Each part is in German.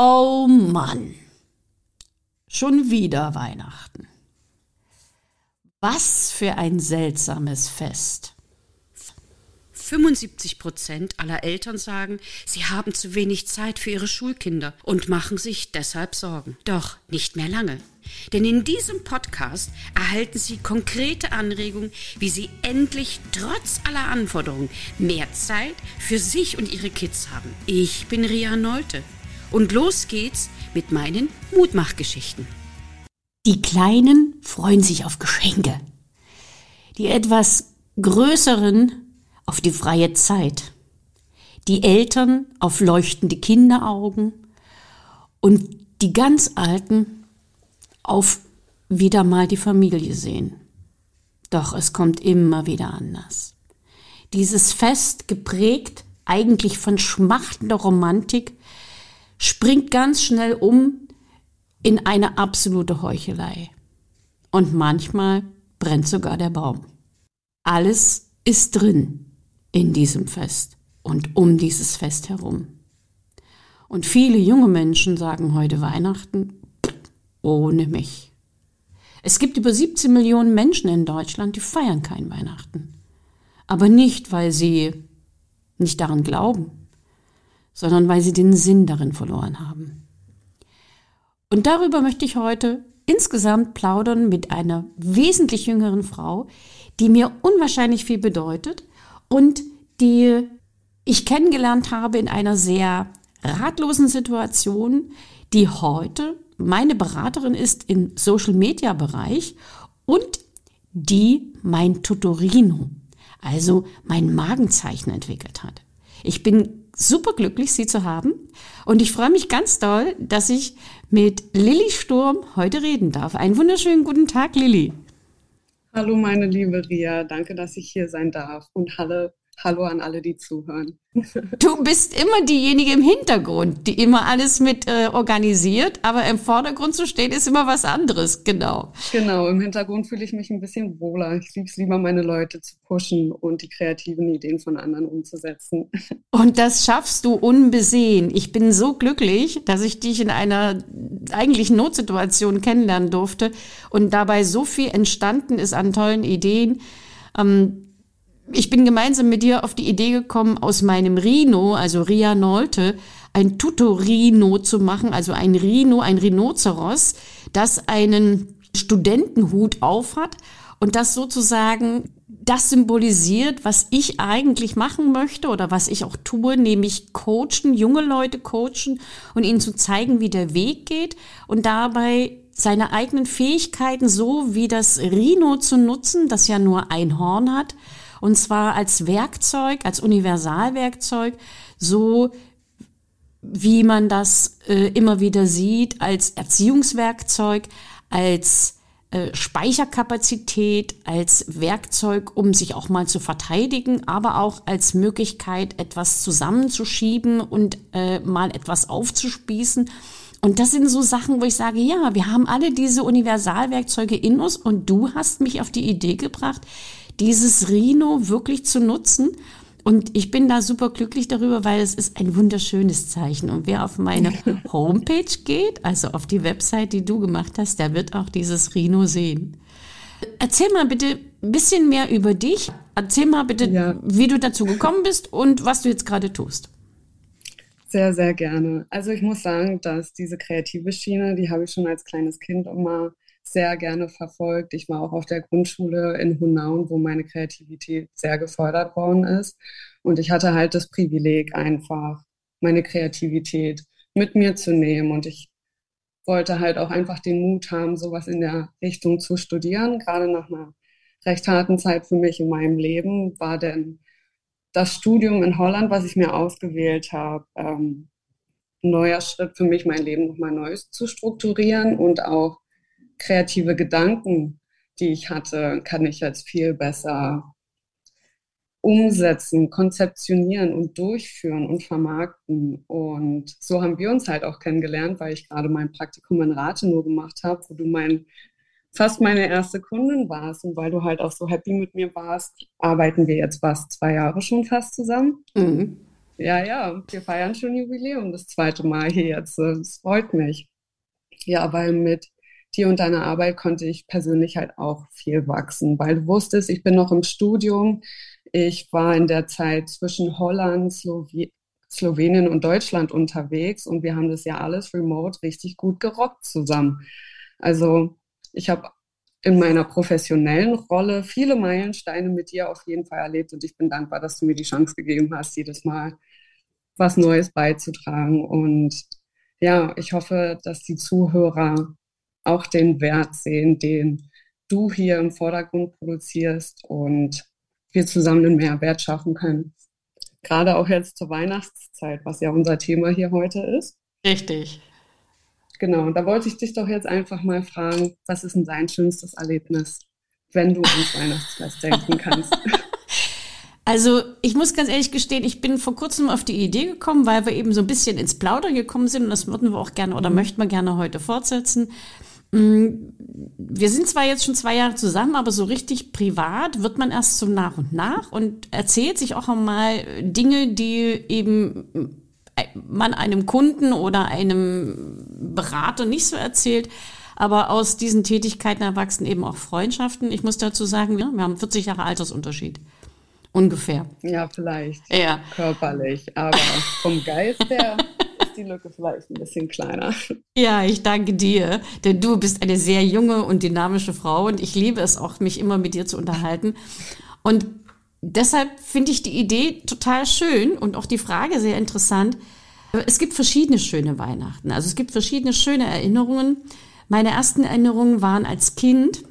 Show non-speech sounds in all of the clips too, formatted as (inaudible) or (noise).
Oh Mann, schon wieder Weihnachten. Was für ein seltsames Fest. 75 Prozent aller Eltern sagen, sie haben zu wenig Zeit für ihre Schulkinder und machen sich deshalb Sorgen. Doch nicht mehr lange. Denn in diesem Podcast erhalten Sie konkrete Anregungen, wie Sie endlich trotz aller Anforderungen mehr Zeit für sich und Ihre Kids haben. Ich bin Ria Neute und los geht's mit meinen Mutmachgeschichten. Die Kleinen freuen sich auf Geschenke. Die etwas größeren auf die freie Zeit. Die Eltern auf leuchtende Kinderaugen und die ganz Alten auf wieder mal die Familie sehen. Doch es kommt immer wieder anders. Dieses Fest, geprägt eigentlich von schmachtender Romantik, springt ganz schnell um in eine absolute Heuchelei. Und manchmal brennt sogar der Baum. Alles ist drin in diesem Fest und um dieses Fest herum. Und viele junge Menschen sagen heute Weihnachten ohne mich. Es gibt über 17 Millionen Menschen in Deutschland, die feiern kein Weihnachten. Aber nicht, weil sie nicht daran glauben, sondern weil sie den Sinn darin verloren haben. Und darüber möchte ich heute insgesamt plaudern mit einer wesentlich jüngeren Frau, die mir unwahrscheinlich viel bedeutet und die ich kennengelernt habe in einer sehr ratlosen Situation, die heute meine Beraterin ist im Social Media Bereich und die mein Tutorino, also mein Magenzeichen entwickelt hat. Ich bin super glücklich, Sie zu haben. Und ich freue mich ganz doll, dass ich mit Lilly Sturm heute reden darf. Einen wunderschönen guten Tag, Lilly. Hallo, meine liebe Ria. Danke, dass ich hier sein darf. Und hallo, Hallo an alle, die zuhören. (laughs) Du bist immer diejenige im Hintergrund, die immer alles mit äh, organisiert, aber im Vordergrund zu stehen ist immer was anderes, genau. Genau, im Hintergrund fühle ich mich ein bisschen wohler. Ich liebe es lieber, meine Leute zu pushen und die kreativen Ideen von anderen umzusetzen. (laughs) Und das schaffst du unbesehen. Ich bin so glücklich, dass ich dich in einer eigentlich Notsituation kennenlernen durfte und dabei so viel entstanden ist an tollen Ideen. Ähm, ich bin gemeinsam mit dir auf die Idee gekommen, aus meinem Rhino, also Ria Nolte, ein Tutorino zu machen, also ein Rhino, ein Rhinoceros, das einen Studentenhut aufhat und das sozusagen das symbolisiert, was ich eigentlich machen möchte oder was ich auch tue, nämlich coachen, junge Leute coachen und ihnen zu zeigen, wie der Weg geht und dabei seine eigenen Fähigkeiten so wie das Rhino zu nutzen, das ja nur ein Horn hat, und zwar als Werkzeug, als Universalwerkzeug, so wie man das äh, immer wieder sieht, als Erziehungswerkzeug, als äh, Speicherkapazität, als Werkzeug, um sich auch mal zu verteidigen, aber auch als Möglichkeit, etwas zusammenzuschieben und äh, mal etwas aufzuspießen. Und das sind so Sachen, wo ich sage, ja, wir haben alle diese Universalwerkzeuge in uns und du hast mich auf die Idee gebracht, dieses Rhino wirklich zu nutzen. Und ich bin da super glücklich darüber, weil es ist ein wunderschönes Zeichen. Und wer auf meine (laughs) Homepage geht, also auf die Website, die du gemacht hast, der wird auch dieses Rhino sehen. Erzähl mal bitte ein bisschen mehr über dich. Erzähl mal bitte, ja. wie du dazu gekommen bist und was du jetzt gerade tust. Sehr, sehr gerne. Also ich muss sagen, dass diese kreative Schiene, die habe ich schon als kleines Kind immer sehr gerne verfolgt. Ich war auch auf der Grundschule in Hunaun, wo meine Kreativität sehr gefördert worden ist. Und ich hatte halt das Privileg, einfach meine Kreativität mit mir zu nehmen. Und ich wollte halt auch einfach den Mut haben, sowas in der Richtung zu studieren. Gerade nach einer recht harten Zeit für mich in meinem Leben war denn das Studium in Holland, was ich mir ausgewählt habe, ähm, ein neuer Schritt für mich, mein Leben nochmal neu zu strukturieren und auch kreative Gedanken, die ich hatte, kann ich jetzt viel besser umsetzen, konzeptionieren und durchführen und vermarkten. Und so haben wir uns halt auch kennengelernt, weil ich gerade mein Praktikum in Rathenow gemacht habe, wo du mein, fast meine erste Kundin warst. Und weil du halt auch so happy mit mir warst, arbeiten wir jetzt fast zwei Jahre schon fast zusammen. Mhm. Ja, ja, wir feiern schon Jubiläum, das zweite Mal hier jetzt. Das freut mich. Ja, weil mit dir und deiner Arbeit konnte ich persönlich halt auch viel wachsen, weil du wusstest, ich bin noch im Studium. Ich war in der Zeit zwischen Holland, Slowenien, Slowenien und Deutschland unterwegs und wir haben das ja alles remote richtig gut gerockt zusammen. Also ich habe in meiner professionellen Rolle viele Meilensteine mit dir auf jeden Fall erlebt und ich bin dankbar, dass du mir die Chance gegeben hast, jedes Mal was Neues beizutragen. Und ja, ich hoffe, dass die Zuhörer auch den Wert sehen, den du hier im Vordergrund produzierst und wir zusammen einen Mehrwert schaffen können. Gerade auch jetzt zur Weihnachtszeit, was ja unser Thema hier heute ist. Richtig. Genau, da wollte ich dich doch jetzt einfach mal fragen, was ist denn dein schönstes Erlebnis, wenn du ans Weihnachtsfest denken (laughs) kannst? Also ich muss ganz ehrlich gestehen, ich bin vor kurzem auf die Idee gekommen, weil wir eben so ein bisschen ins Plaudern gekommen sind und das würden wir auch gerne oder möchten wir gerne heute fortsetzen. Mm, wir sind zwar jetzt schon zwei Jahre zusammen, aber so richtig privat wird man erst so nach und nach und erzählt sich auch einmal Dinge, die eben man einem Kunden oder einem Berater nicht so erzählt. Aber aus diesen Tätigkeiten erwachsen eben auch Freundschaften. Ich muss dazu sagen, wir haben 40 Jahre Altersunterschied. Ungefähr. Ja, vielleicht. Ja. Körperlich. Aber vom Geist her (laughs) die Lücke vielleicht ein bisschen kleiner. Ja, ich danke dir. Denn du bist eine sehr junge und dynamische Frau und ich liebe es auch, mich immer mit dir zu unterhalten. Und deshalb finde ich die Idee total schön und auch die Frage sehr interessant. Es gibt verschiedene schöne Weihnachten. Also es gibt verschiedene schöne Erinnerungen. Meine ersten Erinnerungen waren als Kind.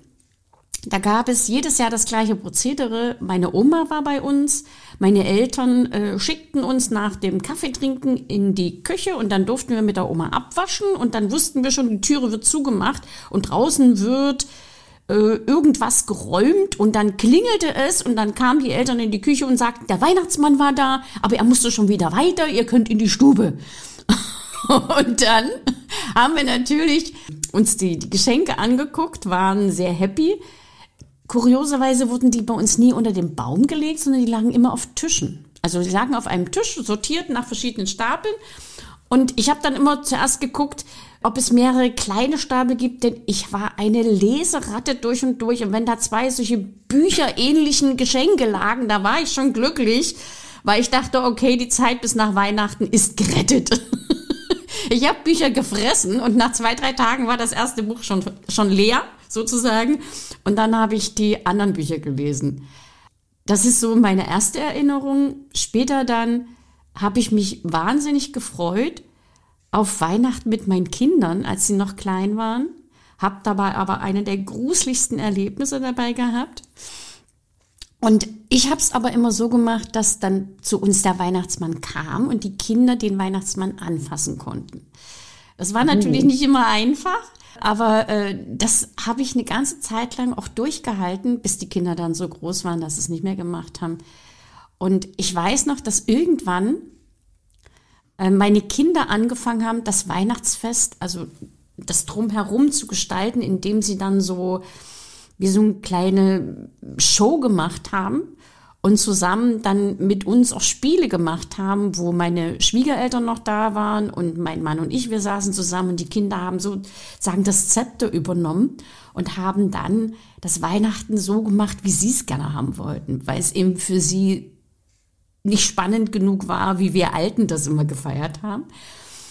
Da gab es jedes Jahr das gleiche Prozedere. Meine Oma war bei uns, meine Eltern äh, schickten uns nach dem Kaffeetrinken in die Küche und dann durften wir mit der Oma abwaschen und dann wussten wir schon, die Türe wird zugemacht und draußen wird äh, irgendwas geräumt und dann klingelte es und dann kamen die Eltern in die Küche und sagten, der Weihnachtsmann war da, aber er musste schon wieder weiter, ihr könnt in die Stube. (laughs) und dann haben wir natürlich uns die, die Geschenke angeguckt, waren sehr happy. Kurioserweise wurden die bei uns nie unter den Baum gelegt, sondern die lagen immer auf Tischen. Also die lagen auf einem Tisch, sortiert nach verschiedenen Stapeln. Und ich habe dann immer zuerst geguckt, ob es mehrere kleine Stapel gibt, denn ich war eine Leseratte durch und durch. Und wenn da zwei solche bücherähnlichen Geschenke lagen, da war ich schon glücklich, weil ich dachte, okay, die Zeit bis nach Weihnachten ist gerettet. (laughs) ich habe Bücher gefressen und nach zwei, drei Tagen war das erste Buch schon, schon leer, sozusagen. Und dann habe ich die anderen Bücher gelesen. Das ist so meine erste Erinnerung. Später dann habe ich mich wahnsinnig gefreut, auf Weihnachten mit meinen Kindern, als sie noch klein waren, habe dabei aber eine der gruseligsten Erlebnisse dabei gehabt. Und ich habe es aber immer so gemacht, dass dann zu uns der Weihnachtsmann kam und die Kinder den Weihnachtsmann anfassen konnten. Das war natürlich nicht immer einfach, aber äh, das habe ich eine ganze Zeit lang auch durchgehalten, bis die Kinder dann so groß waren, dass sie es nicht mehr gemacht haben. Und ich weiß noch, dass irgendwann äh, meine Kinder angefangen haben, das Weihnachtsfest, also das drumherum zu gestalten, indem sie dann so wie so eine kleine Show gemacht haben und zusammen dann mit uns auch Spiele gemacht haben, wo meine Schwiegereltern noch da waren und mein Mann und ich, wir saßen zusammen und die Kinder haben sozusagen das Zepter übernommen und haben dann das Weihnachten so gemacht, wie sie es gerne haben wollten, weil es eben für sie nicht spannend genug war, wie wir Alten das immer gefeiert haben.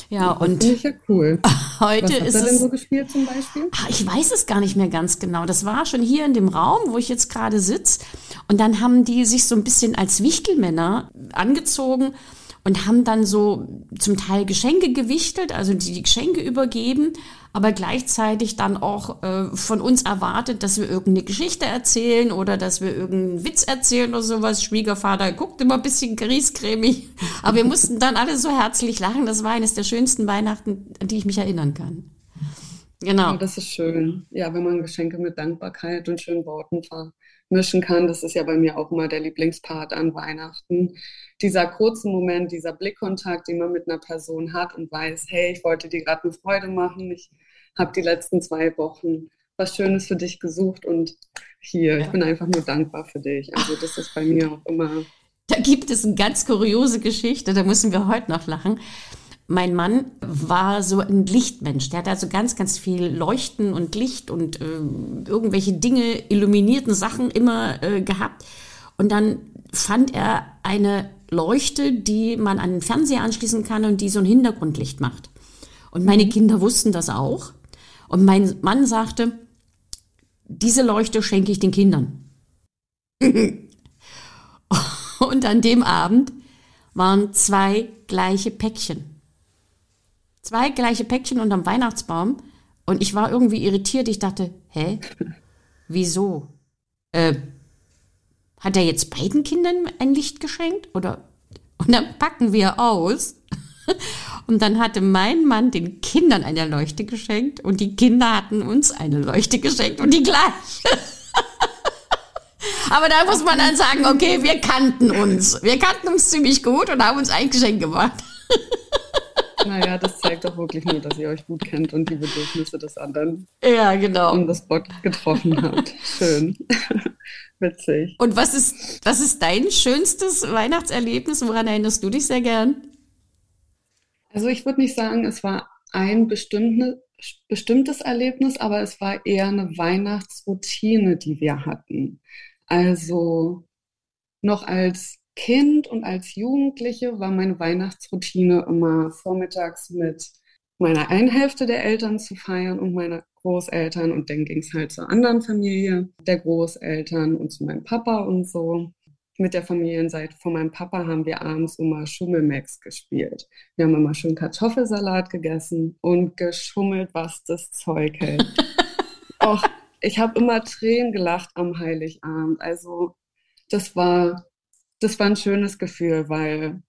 Ja, das und ich ja cool. (laughs) heute Was ist er es. denn so gespielt zum Beispiel? Ah, ich weiß es gar nicht mehr ganz genau. Das war schon hier in dem Raum, wo ich jetzt gerade sitze. Und dann haben die sich so ein bisschen als Wichtelmänner angezogen und haben dann so zum Teil Geschenke gewichtelt, also die, Geschenke übergeben, aber gleichzeitig dann auch äh, von uns erwartet, dass wir irgendeine Geschichte erzählen oder dass wir irgendeinen Witz erzählen oder sowas. Schwiegervater guckt immer ein bisschen griesgrämig, (laughs) aber wir mussten dann alle so herzlich lachen. Das war eines der schönsten Weihnachten, an die ich mich erinnern kann. Genau. Oh, das ist schön. Ja, wenn man Geschenke mit Dankbarkeit und schönen Worten ver mischen kann. Das ist ja bei mir auch immer der Lieblingspart an Weihnachten. Dieser kurze Moment, dieser Blickkontakt, den man mit einer Person hat und weiß, hey, ich wollte dir gerade eine Freude machen. Ich habe die letzten zwei Wochen was Schönes für dich gesucht und hier, ja. ich bin einfach nur dankbar für dich. Also das ist bei mir auch immer Da gibt es eine ganz kuriose Geschichte, da müssen wir heute noch lachen. Mein Mann war so ein Lichtmensch. Der hat also ganz, ganz viel Leuchten und Licht und äh, irgendwelche Dinge, illuminierten Sachen immer äh, gehabt. Und dann fand er eine Leuchte, die man an den Fernseher anschließen kann und die so ein Hintergrundlicht macht. Und meine mhm. Kinder wussten das auch. Und mein Mann sagte, diese Leuchte schenke ich den Kindern. (laughs) und an dem Abend waren zwei gleiche Päckchen. Zwei gleiche Päckchen unterm Weihnachtsbaum und ich war irgendwie irritiert. Ich dachte, hä? Wieso? Äh, hat er jetzt beiden Kindern ein Licht geschenkt? Oder? Und dann packen wir aus. (laughs) Und dann hatte mein Mann den Kindern eine Leuchte geschenkt und die Kinder hatten uns eine Leuchte geschenkt und die gleiche. (laughs) Aber da muss man dann sagen, okay, wir kannten uns. Wir kannten uns ziemlich gut und haben uns ein Geschenk gemacht. (laughs) Naja, das zeigt doch wirklich nur, dass ihr euch gut kennt und die Bedürfnisse des anderen. Ja, genau. Und das Bock getroffen habt. Schön. (laughs) Witzig. Und was ist, was ist dein schönstes Weihnachtserlebnis? Woran erinnerst du dich sehr gern? Also ich würde nicht sagen, es war ein bestimmte, bestimmtes Erlebnis, aber es war eher eine Weihnachtsroutine, die wir hatten. Also noch als Kind und als Jugendliche war meine Weihnachtsroutine immer vormittags mit meiner einen Hälfte der Eltern zu feiern und meiner Großeltern und dann ging es halt zur anderen Familie der Großeltern und zu meinem Papa und so. Mit der Familienseite von meinem Papa haben wir abends immer Schummelmax gespielt. Wir haben immer schön Kartoffelsalat gegessen und geschummelt, was das Zeug hält. (laughs) Och, ich habe immer Tränen gelacht am Heiligabend. Also das war das war ein schönes Gefühl, weil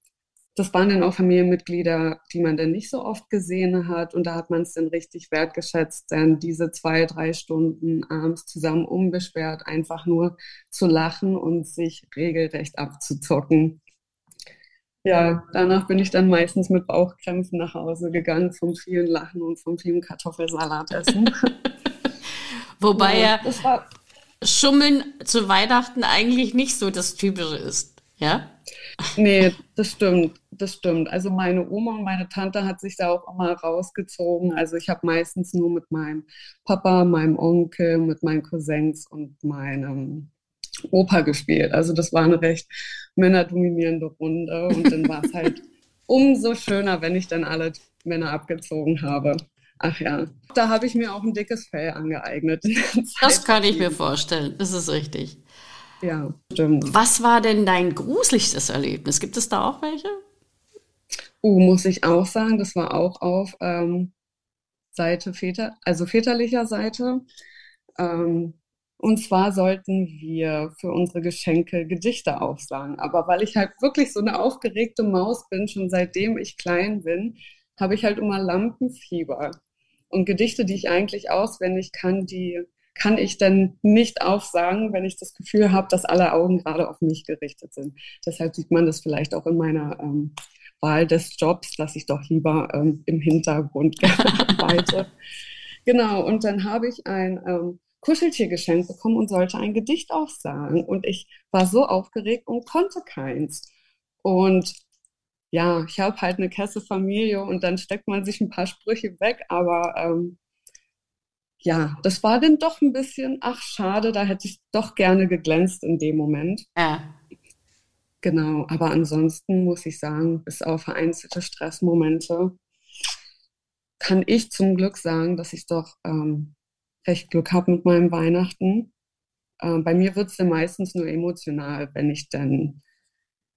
das waren dann auch Familienmitglieder, die man dann nicht so oft gesehen hat. Und da hat man es dann richtig wertgeschätzt, dann diese zwei, drei Stunden abends zusammen unbeschwert einfach nur zu lachen und sich regelrecht abzuzocken. Ja, danach bin ich dann meistens mit Bauchkrämpfen nach Hause gegangen vom vielen Lachen und vom vielen Kartoffelsalat essen. (laughs) Wobei ja, ja Schummeln zu Weihnachten eigentlich nicht so das Typische ist. Ja? Nee, das stimmt, das stimmt. Also meine Oma und meine Tante hat sich da auch immer rausgezogen. Also ich habe meistens nur mit meinem Papa, meinem Onkel, mit meinen Cousins und meinem Opa gespielt. Also das war eine recht männerdominierende Runde und dann war es halt (laughs) umso schöner, wenn ich dann alle Männer abgezogen habe. Ach ja, da habe ich mir auch ein dickes Fell angeeignet. Das kann ich mir vorstellen, das ist richtig. Ja, stimmt. Was war denn dein gruseligstes Erlebnis? Gibt es da auch welche? Oh, muss ich auch sagen, das war auch auf ähm, Seite Väter, also väterlicher Seite. Ähm, und zwar sollten wir für unsere Geschenke Gedichte aufsagen. Aber weil ich halt wirklich so eine aufgeregte Maus bin, schon seitdem ich klein bin, habe ich halt immer Lampenfieber. Und Gedichte, die ich eigentlich auswendig kann, die kann ich dann nicht aufsagen, wenn ich das Gefühl habe, dass alle Augen gerade auf mich gerichtet sind. Deshalb sieht man das vielleicht auch in meiner ähm, Wahl des Jobs, dass ich doch lieber ähm, im Hintergrund (laughs) arbeite. genau, und dann habe ich ein ähm, Kuscheltier geschenkt bekommen und sollte ein Gedicht aufsagen. Und ich war so aufgeregt und konnte keins. Und ja, ich habe halt eine Kesse-Familie und dann steckt man sich ein paar Sprüche weg, aber ähm, ja, das war dann doch ein bisschen, ach schade, da hätte ich doch gerne geglänzt in dem Moment. Ja. Genau, aber ansonsten muss ich sagen, bis auf vereinzelte Stressmomente kann ich zum Glück sagen, dass ich doch ähm, recht Glück habe mit meinem Weihnachten. Ähm, bei mir wird es dann meistens nur emotional, wenn ich dann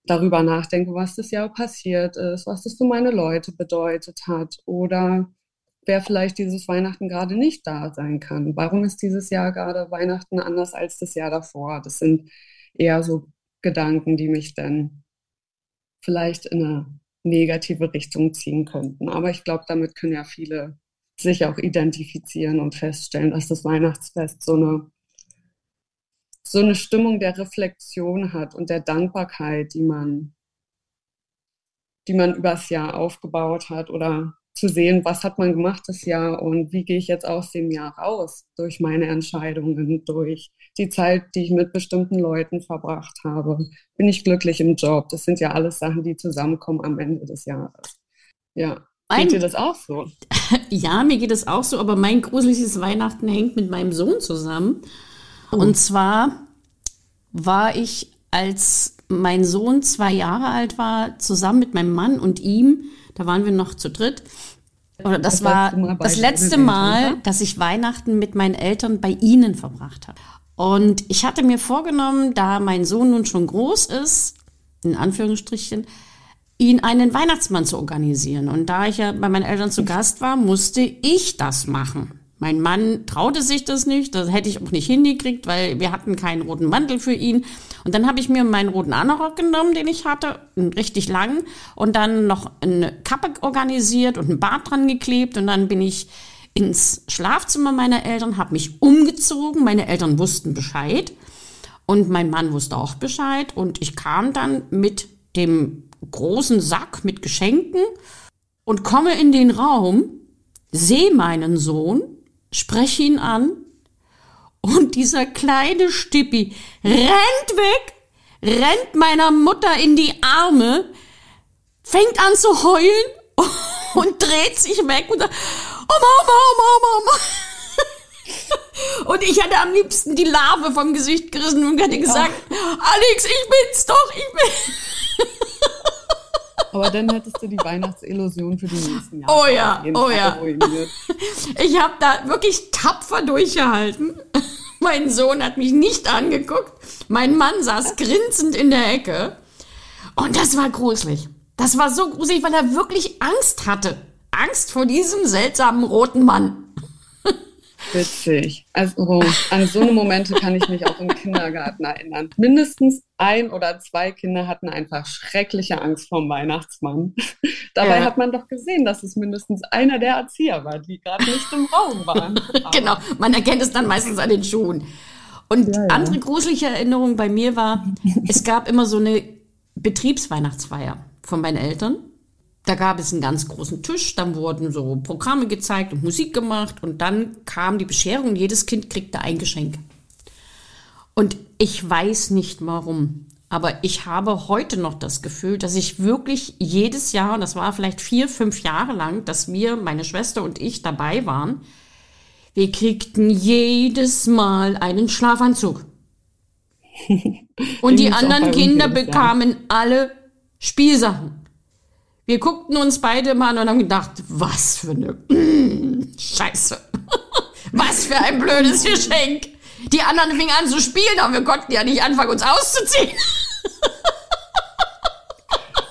darüber nachdenke, was das Jahr passiert ist, was das für meine Leute bedeutet hat oder wer vielleicht dieses Weihnachten gerade nicht da sein kann. Warum ist dieses Jahr gerade Weihnachten anders als das Jahr davor? Das sind eher so Gedanken, die mich dann vielleicht in eine negative Richtung ziehen könnten. Aber ich glaube, damit können ja viele sich auch identifizieren und feststellen, dass das Weihnachtsfest so eine, so eine Stimmung der Reflexion hat und der Dankbarkeit, die man, die man übers Jahr aufgebaut hat oder zu sehen, was hat man gemacht das Jahr und wie gehe ich jetzt aus dem Jahr raus durch meine Entscheidungen, durch die Zeit, die ich mit bestimmten Leuten verbracht habe. Bin ich glücklich im Job? Das sind ja alles Sachen, die zusammenkommen am Ende des Jahres. Ja. Mein, geht dir das auch so? (laughs) ja, mir geht es auch so, aber mein gruseliges Weihnachten hängt mit meinem Sohn zusammen. Oh. Und zwar war ich, als mein Sohn zwei Jahre alt war, zusammen mit meinem Mann und ihm, da waren wir noch zu dritt, oder das, das war das letzte Mal, dass ich Weihnachten mit meinen Eltern bei ihnen verbracht habe. Und ich hatte mir vorgenommen, da mein Sohn nun schon groß ist, in Anführungsstrichen, ihn einen Weihnachtsmann zu organisieren. Und da ich ja bei meinen Eltern zu Gast war, musste ich das machen. Mein Mann traute sich das nicht, das hätte ich auch nicht hingekriegt, weil wir hatten keinen roten Mantel für ihn. Und dann habe ich mir meinen roten Anorak genommen, den ich hatte, richtig lang, und dann noch eine Kappe organisiert und ein Bart dran geklebt. Und dann bin ich ins Schlafzimmer meiner Eltern, habe mich umgezogen. Meine Eltern wussten Bescheid und mein Mann wusste auch Bescheid. Und ich kam dann mit dem großen Sack mit Geschenken und komme in den Raum, sehe meinen Sohn, spreche ihn an und dieser kleine Stippi rennt weg, rennt meiner Mutter in die Arme, fängt an zu heulen (laughs) und dreht sich weg und sagt, oh Mama, oh Mama, oh Mama. (laughs) Und ich hatte am liebsten die Larve vom Gesicht gerissen und hätte gesagt, Alex, ich bin's doch, ich bin. (laughs) Aber dann hättest du die Weihnachtsillusion für die nächsten Jahre. Oh ja, oh ja. (laughs) Ich habe da wirklich tapfer durchgehalten. (laughs) Mein Sohn hat mich nicht angeguckt. Mein Mann saß grinsend in der Ecke. Und das war gruselig. Das war so gruselig, weil er wirklich Angst hatte. Angst vor diesem seltsamen roten Mann. Witzig. Also an so eine Momente kann ich mich auch im Kindergarten erinnern. Mindestens ein oder zwei Kinder hatten einfach schreckliche Angst vor dem Weihnachtsmann. (laughs) Dabei ja. hat man doch gesehen, dass es mindestens einer der Erzieher war, die gerade nicht im Raum waren. (laughs) genau, man erkennt es dann meistens an den Schuhen. Und ja, ja. andere gruselige Erinnerung bei mir war, es gab immer so eine Betriebsweihnachtsfeier von meinen Eltern. Da gab es einen ganz großen Tisch, dann wurden so Programme gezeigt und Musik gemacht und dann kam die Bescherung, jedes Kind kriegte ein Geschenk. Und ich weiß nicht warum, aber ich habe heute noch das Gefühl, dass ich wirklich jedes Jahr, und das war vielleicht vier, fünf Jahre lang, dass wir, meine Schwester und ich dabei waren, wir kriegten jedes Mal einen Schlafanzug. (laughs) und die anderen Kinder bekamen alle Spielsachen. Wir guckten uns beide mal an und haben gedacht, was für eine mm, Scheiße. (laughs) was für ein blödes Geschenk. Die anderen fingen an zu spielen, aber wir konnten ja nicht anfangen, uns auszuziehen.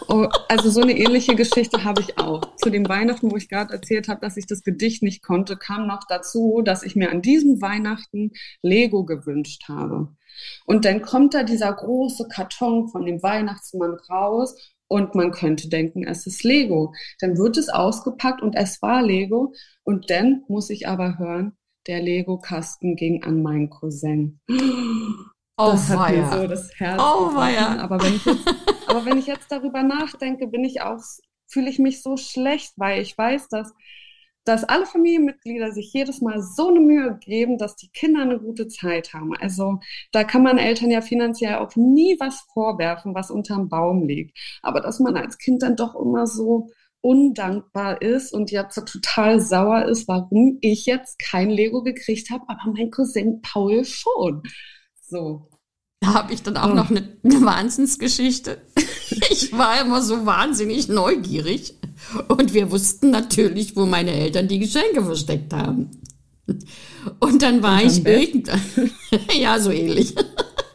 Oh, also so eine ähnliche Geschichte habe ich auch. Zu dem Weihnachten, wo ich gerade erzählt habe, dass ich das Gedicht nicht konnte, kam noch dazu, dass ich mir an diesem Weihnachten Lego gewünscht habe. Und dann kommt da dieser große Karton von dem Weihnachtsmann raus und man könnte denken, es ist Lego. Dann wird es ausgepackt und es war Lego. Und dann muss ich aber hören, der Lego-Kasten ging an meinen Cousin. Oh, das hat mir so das Herz oh, aber wenn, ich jetzt, aber wenn ich jetzt darüber nachdenke, bin ich auch, fühle ich mich so schlecht, weil ich weiß, dass dass alle Familienmitglieder sich jedes Mal so eine Mühe geben, dass die Kinder eine gute Zeit haben. Also da kann man Eltern ja finanziell auch nie was vorwerfen, was unterm Baum liegt. Aber dass man als Kind dann doch immer so undankbar ist und jetzt so total sauer ist, warum ich jetzt kein Lego gekriegt habe, aber mein Cousin Paul schon. So. Da habe ich dann auch oh. noch eine, eine Wahnsinnsgeschichte. (laughs) Ich war immer so wahnsinnig neugierig und wir wussten natürlich, wo meine Eltern die Geschenke versteckt haben. Und dann war und ich irgendwann, (laughs) ja, so ähnlich.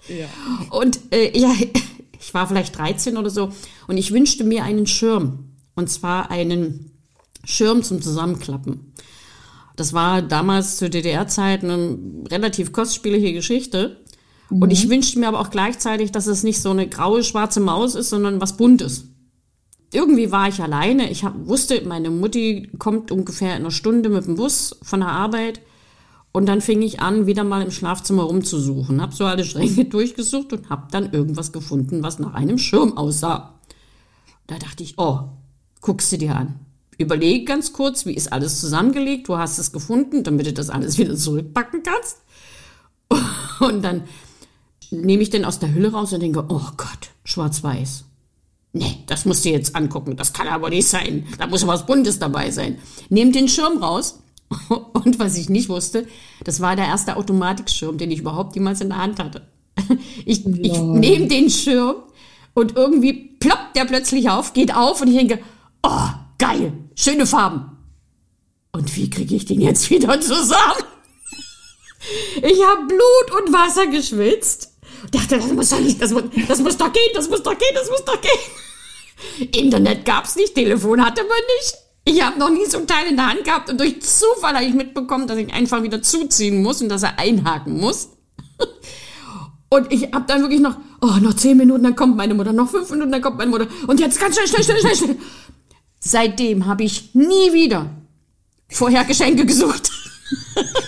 Ja. Und äh, ja, ich war vielleicht 13 oder so und ich wünschte mir einen Schirm. Und zwar einen Schirm zum Zusammenklappen. Das war damals zur DDR-Zeit eine relativ kostspielige Geschichte. Mhm. Und ich wünschte mir aber auch gleichzeitig, dass es nicht so eine graue, schwarze Maus ist, sondern was Buntes. Irgendwie war ich alleine. Ich hab, wusste, meine Mutti kommt ungefähr in einer Stunde mit dem Bus von der Arbeit. Und dann fing ich an, wieder mal im Schlafzimmer rumzusuchen. Hab so alle Schränke (laughs) durchgesucht und hab dann irgendwas gefunden, was nach einem Schirm aussah. Da dachte ich, oh, guckst du dir an. überlege ganz kurz, wie ist alles zusammengelegt, du hast es gefunden, damit du das alles wieder zurückpacken kannst. (laughs) Und dann nehme ich den aus der Hülle raus und denke, oh Gott, schwarz-weiß. Nee, das musst du jetzt angucken, das kann aber nicht sein. Da muss was Buntes dabei sein. Nehme den Schirm raus (laughs) und was ich nicht wusste, das war der erste Automatikschirm, den ich überhaupt jemals in der Hand hatte. (laughs) Ich, ich nehme den Schirm und irgendwie ploppt der plötzlich auf, geht auf und ich denke, oh, geil, schöne Farben. Und wie kriege ich den jetzt (laughs) wieder zusammen? Ich habe Blut und Wasser geschwitzt. Dachte, das muss doch nicht, das muss, das muss doch gehen, das muss doch gehen, das muss doch gehen. Internet gab's nicht, Telefon hatte man nicht. Ich habe noch nie so ein Teil in der Hand gehabt und durch Zufall habe ich mitbekommen, dass ich einfach wieder zuziehen muss und dass er einhaken muss. Und ich habe dann wirklich noch, oh, noch zehn Minuten, dann kommt meine Mutter, noch fünf Minuten, dann kommt meine Mutter. Und jetzt ganz schnell, schnell, schnell, schnell, schnell. Seitdem habe ich nie wieder vorher Geschenke gesucht. (laughs)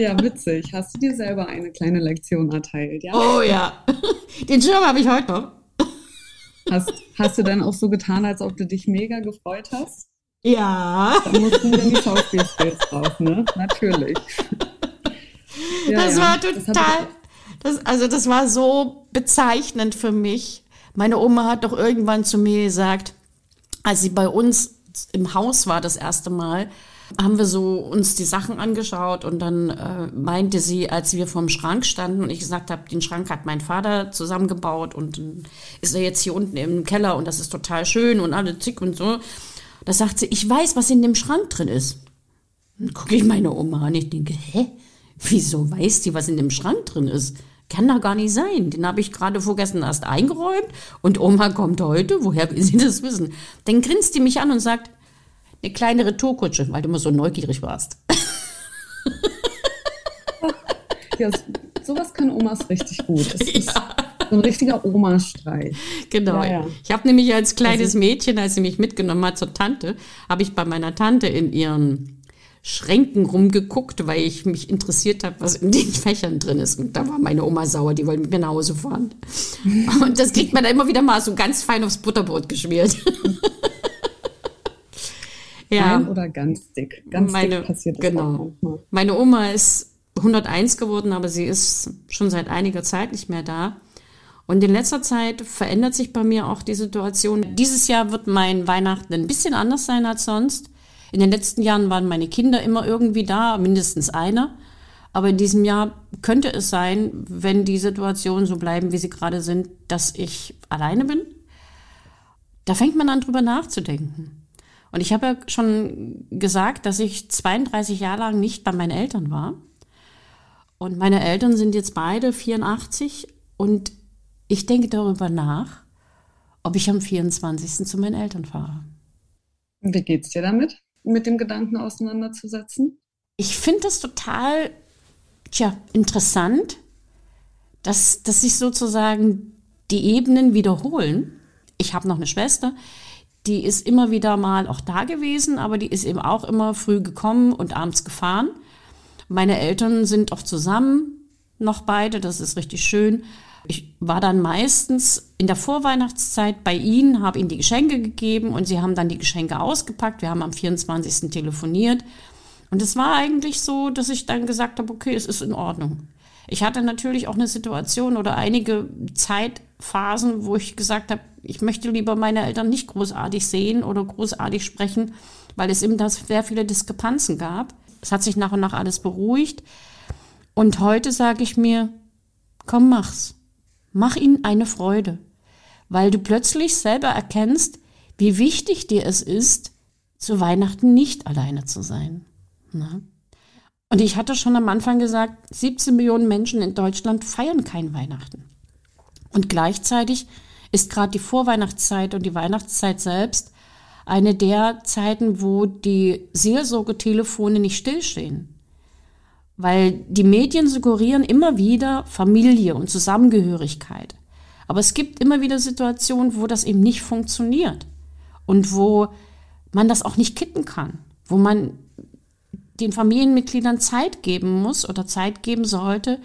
Ja, witzig. Hast du dir selber eine kleine Lektion erteilt? Ja? Oh ja. Den Schirm habe ich heute noch. Hast, hast du dann auch so getan, als ob du dich mega gefreut hast? Ja. Dann mussten dann die Schauspielskills drauf, ne? Natürlich. Ja, das ja. war total, das, also das war so bezeichnend für mich. Meine Oma hat doch irgendwann zu mir gesagt, als sie bei uns im Haus war das erste Mal, haben wir so uns die Sachen angeschaut und dann äh, meinte sie, als wir vorm Schrank standen und ich gesagt habe, den Schrank hat mein Vater zusammengebaut und ist er jetzt hier unten im Keller und das ist total schön und alle zick und so. Da sagt sie, ich weiß, was in dem Schrank drin ist. Dann gucke ich meine Oma an, ich denke, hä? Wieso weiß die, was in dem Schrank drin ist? Kann doch gar nicht sein. Den habe ich gerade vorgestern erst eingeräumt und Oma kommt heute. Woher will sie das wissen? Dann grinst die mich an und sagt, eine kleine Retourkutsche, weil du immer so neugierig warst. (laughs) ja, sowas kann Omas richtig gut. Das (laughs) ist ja. so ein richtiger Oma-Streich. Genau. Ja, ja. Ich habe nämlich als kleines Mädchen, als sie mich mitgenommen hat zur Tante, habe ich bei meiner Tante in ihren Schränken rumgeguckt, weil ich mich interessiert habe, was in den (laughs) Fächern drin ist. Und da war meine Oma sauer, die wollte mit mir nach Hause fahren. Und das kriegt man dann immer wieder mal so ganz fein aufs Butterbrot geschmiert. Ja. Fein oder ganz dick? Ganz meine, dick passiert das genau. Meine Oma ist 101 geworden, aber sie ist schon seit einiger Zeit nicht mehr da. Und in letzter Zeit verändert sich bei mir auch die Situation. Dieses Jahr wird mein Weihnachten ein bisschen anders sein als sonst. In den letzten Jahren waren meine Kinder immer irgendwie da, mindestens einer. Aber in diesem Jahr könnte es sein, wenn die Situationen so bleiben, wie sie gerade sind, dass ich alleine bin. Da fängt man an, drüber nachzudenken. Und ich habe ja schon gesagt, dass ich 32 Jahre lang nicht bei meinen Eltern war. Und meine Eltern sind jetzt beide 84 und ich denke darüber nach, ob ich am 24. zu meinen Eltern fahre. Wie geht's dir damit, mit dem Gedanken auseinanderzusetzen? Ich finde es total, tja, interessant, dass, dass sich sozusagen die Ebenen wiederholen. Ich habe noch eine Schwester, die ist immer wieder mal auch da gewesen, aber die ist eben auch immer früh gekommen und abends gefahren. Meine Eltern sind auch zusammen, noch beide, das ist richtig schön. Ich war dann meistens in der Vorweihnachtszeit bei ihnen, habe ihnen die Geschenke gegeben und sie haben dann die Geschenke ausgepackt. Wir haben am 24. telefoniert. Und es war eigentlich so, dass ich dann gesagt habe, okay, es ist in Ordnung. Ich hatte natürlich auch eine Situation oder einige Zeitphasen, wo ich gesagt habe, ich möchte lieber meine Eltern nicht großartig sehen oder großartig sprechen, weil es eben da sehr viele Diskrepanzen gab. Es hat sich nach und nach alles beruhigt. Und heute sage ich mir, komm, mach's. Mach ihnen eine Freude, weil du plötzlich selber erkennst, wie wichtig dir es ist, zu Weihnachten nicht alleine zu sein. Na? Und ich hatte schon am Anfang gesagt, 17 Millionen Menschen in Deutschland feiern kein Weihnachten. Und gleichzeitig ist gerade die Vorweihnachtszeit und die Weihnachtszeit selbst eine der Zeiten, wo die Seelsorgetelefone nicht stillstehen. Weil die Medien suggerieren immer wieder Familie und Zusammengehörigkeit. Aber es gibt immer wieder Situationen, wo das eben nicht funktioniert und wo man das auch nicht kitten kann, wo man den Familienmitgliedern Zeit geben muss oder Zeit geben sollte,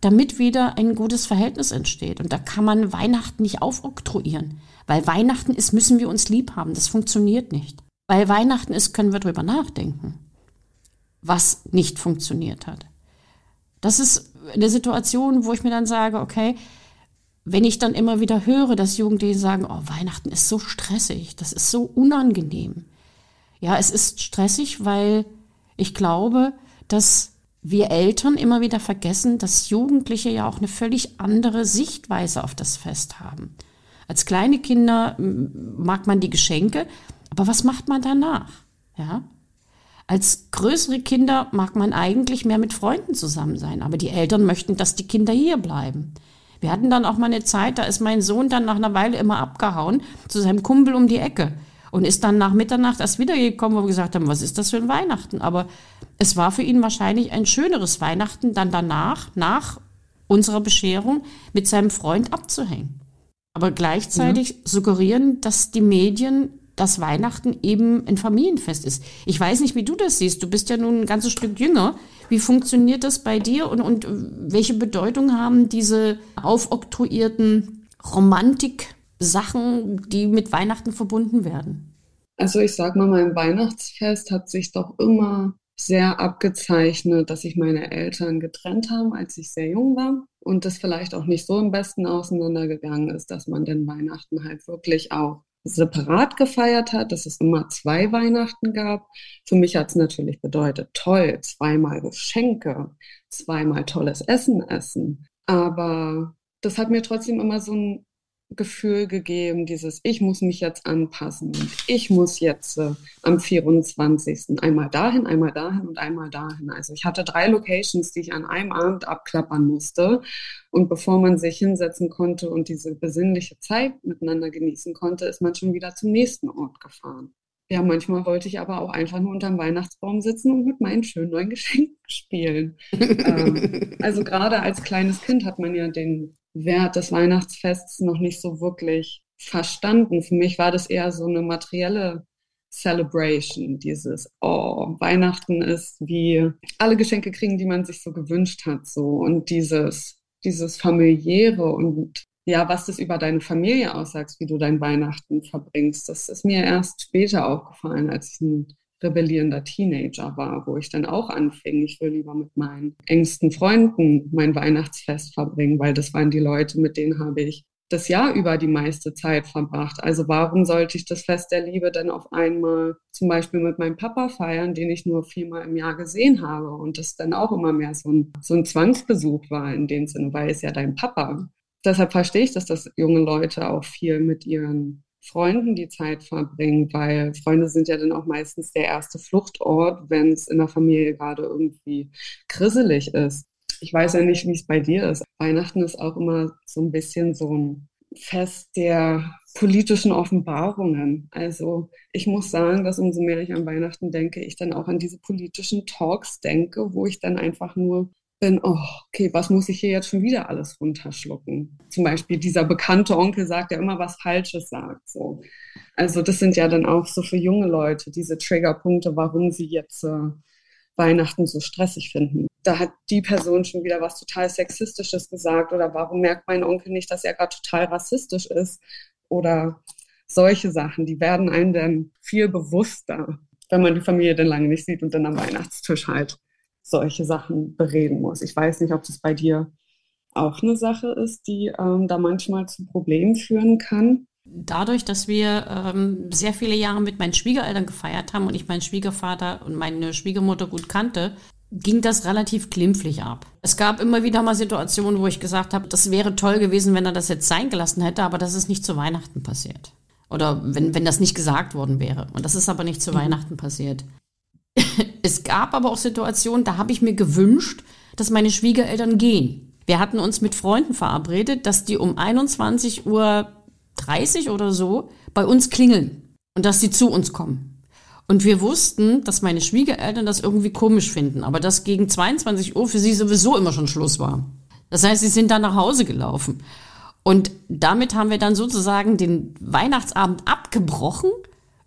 damit wieder ein gutes Verhältnis entsteht. Und da kann man Weihnachten nicht aufoktroyieren. Weil Weihnachten ist, müssen wir uns lieb haben. Das funktioniert nicht. Weil Weihnachten ist, können wir drüber nachdenken, was nicht funktioniert hat. Das ist eine Situation, wo ich mir dann sage, okay, wenn ich dann immer wieder höre, dass Jugendliche sagen, oh, Weihnachten ist so stressig, das ist so unangenehm. Ja, es ist stressig, weil ich glaube, dass wir Eltern immer wieder vergessen, dass Jugendliche ja auch eine völlig andere Sichtweise auf das Fest haben. Als kleine Kinder mag man die Geschenke, aber was macht man danach? Ja? Als größere Kinder mag man eigentlich mehr mit Freunden zusammen sein, aber die Eltern möchten, dass die Kinder hier bleiben. Wir hatten dann auch mal eine Zeit, da ist mein Sohn dann nach einer Weile immer abgehauen zu seinem Kumpel um die Ecke und ist dann nach Mitternacht erst wiedergekommen, wo wir gesagt haben, was ist das für ein Weihnachten? Aber es war für ihn wahrscheinlich ein schöneres Weihnachten, dann danach, nach unserer Bescherung, mit seinem Freund abzuhängen. Aber gleichzeitig ja. suggerieren, dass die Medien dass Weihnachten eben ein Familienfest ist. Ich weiß nicht, wie du das siehst. Du bist ja nun ein ganzes Stück jünger. Wie funktioniert das bei dir und, und welche Bedeutung haben diese aufoktroyierten Romantik Sachen, die mit Weihnachten verbunden werden? Also ich sag mal, mein Weihnachtsfest hat sich doch immer sehr abgezeichnet, dass sich meine Eltern getrennt haben, als ich sehr jung war und das vielleicht auch nicht so im Besten auseinandergegangen ist, dass man den Weihnachten halt wirklich auch separat gefeiert hat, dass es immer zwei Weihnachten gab. Für mich hat es natürlich bedeutet, toll, zweimal Geschenke, zweimal tolles Essen essen. Aber das hat mir trotzdem immer so ein Gefühl gegeben, dieses Ich muss mich jetzt anpassen und ich muss jetzt äh, am 24. einmal dahin, einmal dahin und einmal dahin. Also ich hatte drei Locations, die ich an einem Abend abklappern musste. Und bevor man sich hinsetzen konnte und diese besinnliche Zeit miteinander genießen konnte, ist man schon wieder zum nächsten Ort gefahren. Ja, manchmal wollte ich aber auch einfach nur unterm Weihnachtsbaum sitzen und mit meinen schönen neuen Geschenken spielen. ähm, also gerade als kleines Kind hat man ja den Wert des Weihnachtsfests noch nicht so wirklich verstanden. Für mich war das eher so eine materielle Celebration, dieses, oh, Weihnachten ist wie alle Geschenke kriegen, die man sich so gewünscht hat, so und dieses, dieses familiäre und ja, was das über deine Familie aussagst, wie du dein Weihnachten verbringst, das ist mir erst später aufgefallen, als ich ein rebellierender Teenager war, wo ich dann auch anfing, ich will lieber mit meinen engsten Freunden mein Weihnachtsfest verbringen, weil das waren die Leute, mit denen habe ich das Jahr über die meiste Zeit verbracht. Also warum sollte ich das Fest der Liebe dann auf einmal zum Beispiel mit meinem Papa feiern, den ich nur viermal im Jahr gesehen habe und das dann auch immer mehr so ein, so ein Zwangsbesuch war in dem Sinne, weil es ja dein Papa. Deshalb verstehe ich, dass das junge Leute auch viel mit ihren Freunden die Zeit verbringen, weil Freunde sind ja dann auch meistens der erste Fluchtort, wenn es in der Familie gerade irgendwie grisselig ist. Ich weiß ja nicht, wie es bei dir ist. Weihnachten ist auch immer so ein bisschen so ein Fest der politischen Offenbarungen. Also ich muss sagen, dass umso mehr ich an Weihnachten denke, ich dann auch an diese politischen Talks denke, wo ich dann einfach nur bin, oh, okay, was muss ich hier jetzt schon wieder alles runterschlucken? Zum Beispiel dieser bekannte Onkel sagt, der immer was Falsches sagt. So. Also das sind ja dann auch so für junge Leute diese Triggerpunkte, warum sie jetzt äh, Weihnachten so stressig finden. Da hat die Person schon wieder was total Sexistisches gesagt oder warum merkt mein Onkel nicht, dass er gerade total rassistisch ist oder solche Sachen, die werden einem dann viel bewusster, wenn man die Familie dann lange nicht sieht und dann am Weihnachtstisch halt solche Sachen bereden muss. Ich weiß nicht, ob das bei dir auch eine Sache ist, die ähm, da manchmal zu Problemen führen kann. Dadurch, dass wir ähm, sehr viele Jahre mit meinen Schwiegereltern gefeiert haben und ich meinen Schwiegervater und meine Schwiegermutter gut kannte, ging das relativ glimpflich ab. Es gab immer wieder mal Situationen, wo ich gesagt habe, das wäre toll gewesen, wenn er das jetzt sein gelassen hätte, aber das ist nicht zu Weihnachten passiert. Oder wenn, wenn das nicht gesagt worden wäre. Und das ist aber nicht zu mhm. Weihnachten passiert. (laughs) Es gab aber auch Situationen, da habe ich mir gewünscht, dass meine Schwiegereltern gehen. Wir hatten uns mit Freunden verabredet, dass die um 21.30 Uhr oder so bei uns klingeln und dass sie zu uns kommen. Und wir wussten, dass meine Schwiegereltern das irgendwie komisch finden, aber dass gegen 22 Uhr für sie sowieso immer schon Schluss war. Das heißt, sie sind dann nach Hause gelaufen. Und damit haben wir dann sozusagen den Weihnachtsabend abgebrochen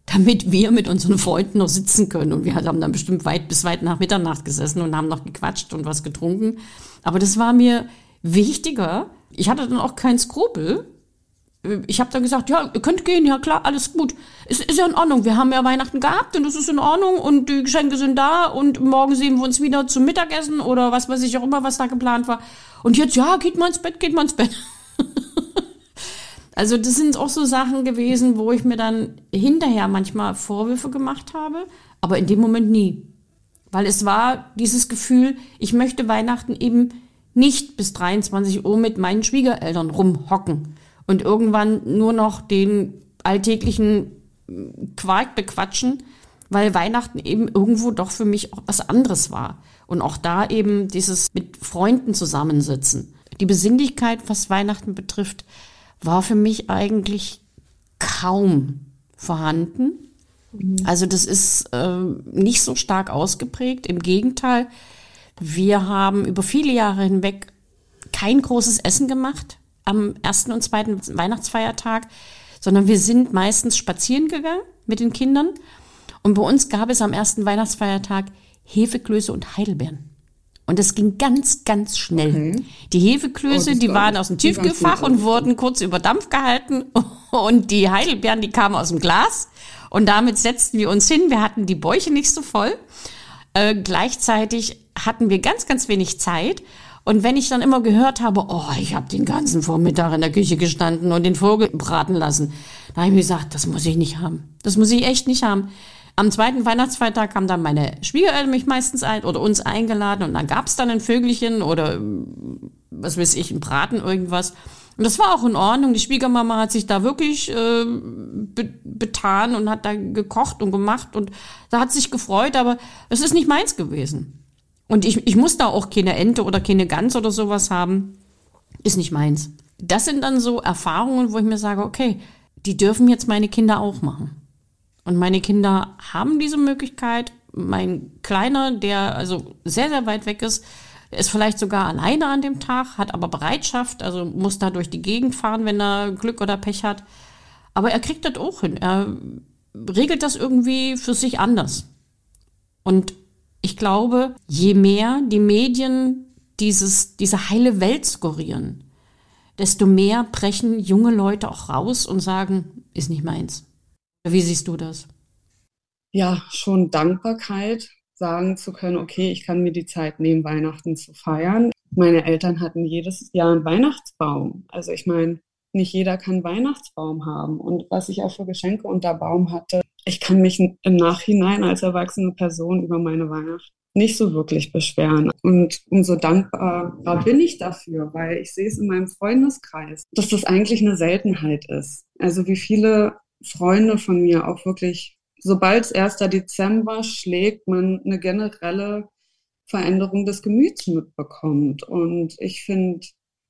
damit wir mit unseren Freunden noch sitzen können. Und wir haben dann bestimmt weit bis weit nach Mitternacht gesessen und haben noch gequatscht und was getrunken. Aber das war mir wichtiger. Ich hatte dann auch keinen Skrupel. Ich habe dann gesagt, ja, ihr könnt gehen, ja klar, alles gut. Ist, ist ja in Ordnung. Wir haben ja Weihnachten gehabt und es ist in Ordnung und die Geschenke sind da und morgen sehen wir uns wieder zum Mittagessen oder was weiß ich auch immer, was da geplant war. Und jetzt, ja, geht mal ins Bett, geht mal ins Bett. (laughs) Also das sind auch so Sachen gewesen, wo ich mir dann hinterher manchmal Vorwürfe gemacht habe, aber in dem Moment nie. Weil es war dieses Gefühl, ich möchte Weihnachten eben nicht bis 23 Uhr mit meinen Schwiegereltern rumhocken und irgendwann nur noch den alltäglichen Quark bequatschen, weil Weihnachten eben irgendwo doch für mich auch was anderes war. Und auch da eben dieses mit Freunden zusammensitzen. Die Besinnlichkeit, was Weihnachten betrifft, war für mich eigentlich kaum vorhanden. Mhm. Also das ist äh, nicht so stark ausgeprägt. Im Gegenteil, wir haben über viele Jahre hinweg kein großes Essen gemacht am ersten und zweiten Weihnachtsfeiertag, sondern wir sind meistens spazieren gegangen mit den Kindern. Und bei uns gab es am ersten Weihnachtsfeiertag Hefeklöße und Heidelbeeren. Und es ging ganz, ganz schnell. Okay. Die Hefeklöße, oh, die waren aus dem Tiefkühlfach und wurden kurz über Dampf gehalten. (laughs) Und die Heidelbeeren, die kamen aus dem Glas. Und damit setzten wir uns hin. Wir hatten die Bäuche nicht so voll. Äh, gleichzeitig hatten wir ganz, ganz wenig Zeit. Und wenn ich dann immer gehört habe, oh, ich habe den ganzen Vormittag in der Küche gestanden und den Vogel braten lassen, da habe ich mir gesagt, das muss ich nicht haben. Das muss ich echt nicht haben. Am zweiten Weihnachtsfeiertag haben dann meine Schwiegereltern mich meistens ein oder uns eingeladen und dann gab es dann ein Vögelchen oder was weiß ich, ein Braten, irgendwas. Und das war auch in Ordnung. Die Schwiegermama hat sich da wirklich äh, be betan und hat da gekocht und gemacht und da hat sich gefreut, aber es ist nicht meins gewesen. Und ich, ich muss da auch keine Ente oder keine Gans oder sowas haben. Ist nicht meins. Das sind dann so Erfahrungen, wo ich mir sage, okay, die dürfen jetzt meine Kinder auch machen. Und meine Kinder haben diese Möglichkeit. Mein Kleiner, der also sehr, sehr weit weg ist, ist vielleicht sogar alleine an dem Tag, hat aber Bereitschaft, also muss da durch die Gegend fahren, wenn er Glück oder Pech hat. Aber er kriegt das auch hin. Er regelt das irgendwie für sich anders. Und ich glaube, je mehr die Medien dieses, diese heile Welt skorieren, desto mehr brechen junge Leute auch raus und sagen, ist nicht meins. Wie siehst du das? Ja, schon Dankbarkeit, sagen zu können, okay, ich kann mir die Zeit nehmen, Weihnachten zu feiern. Meine Eltern hatten jedes Jahr einen Weihnachtsbaum. Also ich meine, nicht jeder kann Weihnachtsbaum haben. Und was ich auch für Geschenke unter Baum hatte, ich kann mich im Nachhinein als erwachsene Person über meine Weihnacht nicht so wirklich beschweren. Und umso dankbarer bin ich dafür, weil ich sehe es in meinem Freundeskreis, dass das eigentlich eine Seltenheit ist. Also wie viele Freunde von mir auch wirklich, sobald es 1. Dezember schlägt, man eine generelle Veränderung des Gemüts mitbekommt. Und ich finde,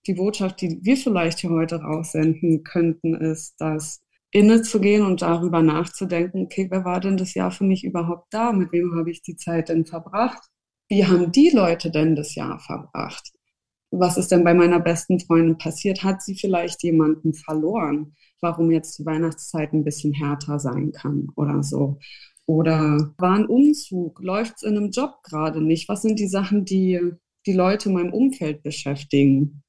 die Botschaft, die wir vielleicht hier heute raussenden könnten, ist, dass innezugehen und darüber nachzudenken, okay, wer war denn das Jahr für mich überhaupt da? Mit wem habe ich die Zeit denn verbracht? Wie haben die Leute denn das Jahr verbracht? Was ist denn bei meiner besten Freundin passiert? Hat sie vielleicht jemanden verloren? warum jetzt die Weihnachtszeit ein bisschen härter sein kann oder so. Oder war ein Umzug? Läuft es in einem Job gerade nicht? Was sind die Sachen, die die Leute in meinem Umfeld beschäftigen?